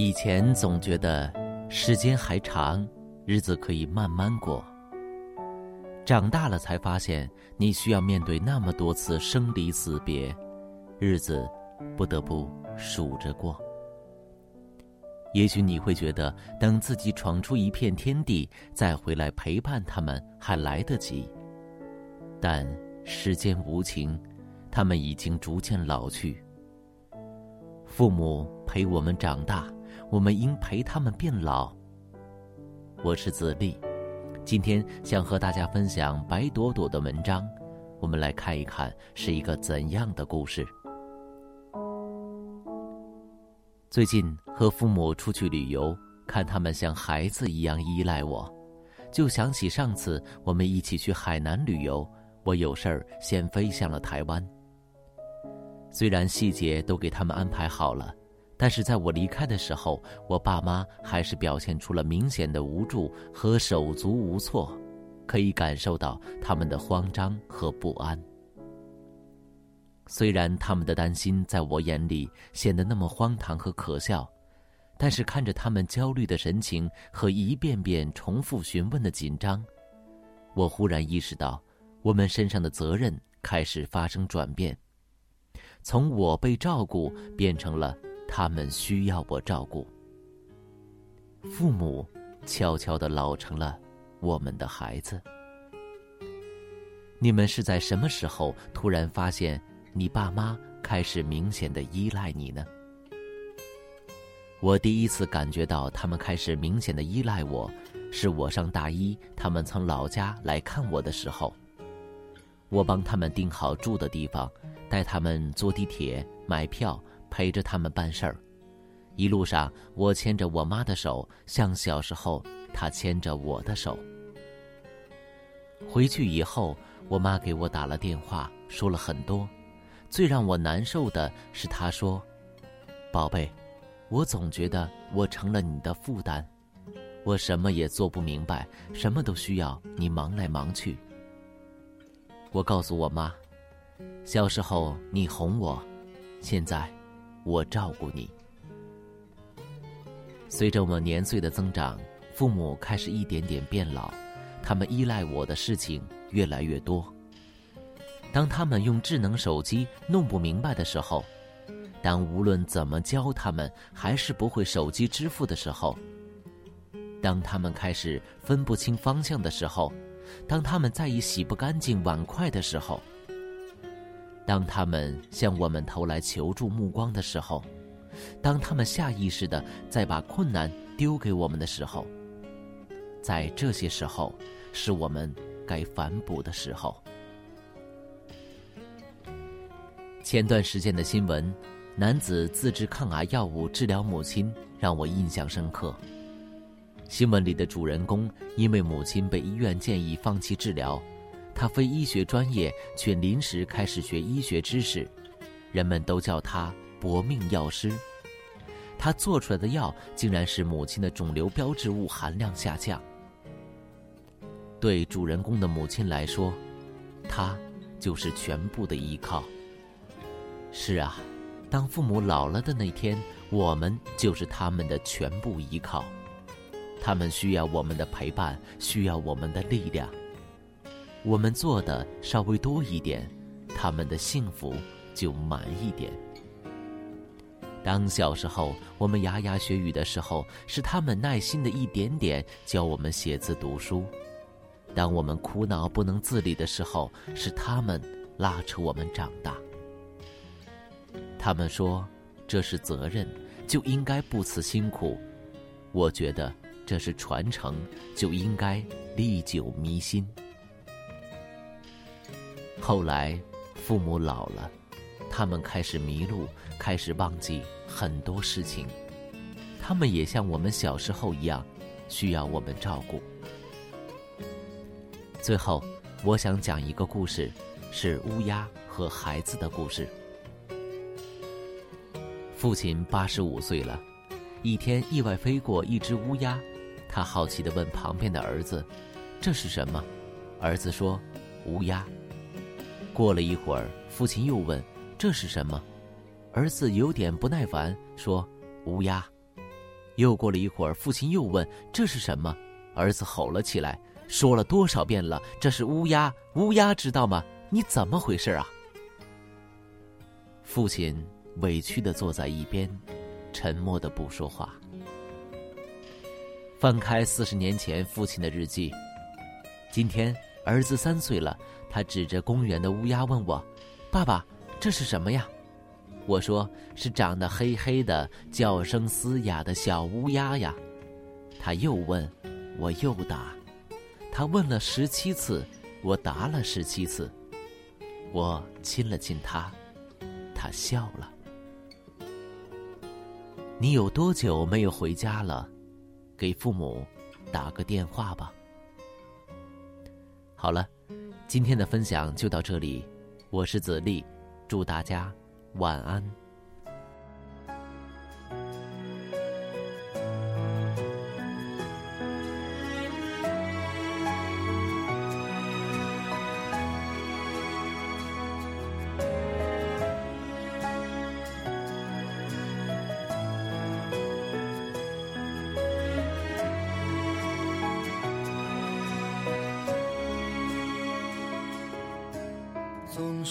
以前总觉得时间还长，日子可以慢慢过。长大了才发现，你需要面对那么多次生离死别，日子不得不数着过。也许你会觉得，等自己闯出一片天地，再回来陪伴他们还来得及。但世间无情，他们已经逐渐老去。父母陪我们长大。我们应陪他们变老。我是子立，今天想和大家分享白朵朵的文章，我们来看一看是一个怎样的故事。最近和父母出去旅游，看他们像孩子一样依赖我，就想起上次我们一起去海南旅游，我有事儿先飞向了台湾。虽然细节都给他们安排好了。但是在我离开的时候，我爸妈还是表现出了明显的无助和手足无措，可以感受到他们的慌张和不安。虽然他们的担心在我眼里显得那么荒唐和可笑，但是看着他们焦虑的神情和一遍遍重复询问的紧张，我忽然意识到，我们身上的责任开始发生转变，从我被照顾变成了。他们需要我照顾。父母悄悄的老成了我们的孩子。你们是在什么时候突然发现你爸妈开始明显的依赖你呢？我第一次感觉到他们开始明显的依赖我，是我上大一，他们从老家来看我的时候，我帮他们订好住的地方，带他们坐地铁买票。陪着他们办事儿，一路上我牵着我妈的手，像小时候她牵着我的手。回去以后，我妈给我打了电话，说了很多。最让我难受的是，她说：“宝贝，我总觉得我成了你的负担，我什么也做不明白，什么都需要你忙来忙去。”我告诉我妈：“小时候你哄我，现在……”我照顾你。随着我年岁的增长，父母开始一点点变老，他们依赖我的事情越来越多。当他们用智能手机弄不明白的时候，当无论怎么教他们还是不会手机支付的时候，当他们开始分不清方向的时候，当他们在意洗不干净碗筷的时候。当他们向我们投来求助目光的时候，当他们下意识的在把困难丢给我们的时候，在这些时候，是我们该反哺的时候。前段时间的新闻，男子自制抗癌药物治疗母亲，让我印象深刻。新闻里的主人公因为母亲被医院建议放弃治疗。他非医学专业，却临时开始学医学知识，人们都叫他“搏命药师”。他做出来的药竟然使母亲的肿瘤标志物含量下降。对主人公的母亲来说，他就是全部的依靠。是啊，当父母老了的那天，我们就是他们的全部依靠。他们需要我们的陪伴，需要我们的力量。我们做的稍微多一点，他们的幸福就满一点。当小时候我们牙牙学语的时候，是他们耐心的一点点教我们写字读书；当我们苦恼不能自理的时候，是他们拉扯我们长大。他们说这是责任，就应该不辞辛苦；我觉得这是传承，就应该历久弥新。后来，父母老了，他们开始迷路，开始忘记很多事情。他们也像我们小时候一样，需要我们照顾。最后，我想讲一个故事，是乌鸦和孩子的故事。父亲八十五岁了，一天意外飞过一只乌鸦，他好奇地问旁边的儿子：“这是什么？”儿子说：“乌鸦。”过了一会儿，父亲又问：“这是什么？”儿子有点不耐烦说：“乌鸦。”又过了一会儿，父亲又问：“这是什么？”儿子吼了起来：“说了多少遍了，这是乌鸦！乌鸦知道吗？你怎么回事啊？”父亲委屈的坐在一边，沉默的不说话。翻开四十年前父亲的日记，今天儿子三岁了，他指着公园的乌鸦问我：“爸爸，这是什么呀？”我说：“是长得黑黑的、叫声嘶哑的小乌鸦呀。”他又问，我又答。他问了十七次，我答了十七次。我亲了亲他，他笑了。你有多久没有回家了？给父母打个电话吧。好了，今天的分享就到这里，我是子立，祝大家晚安。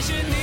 conditioning.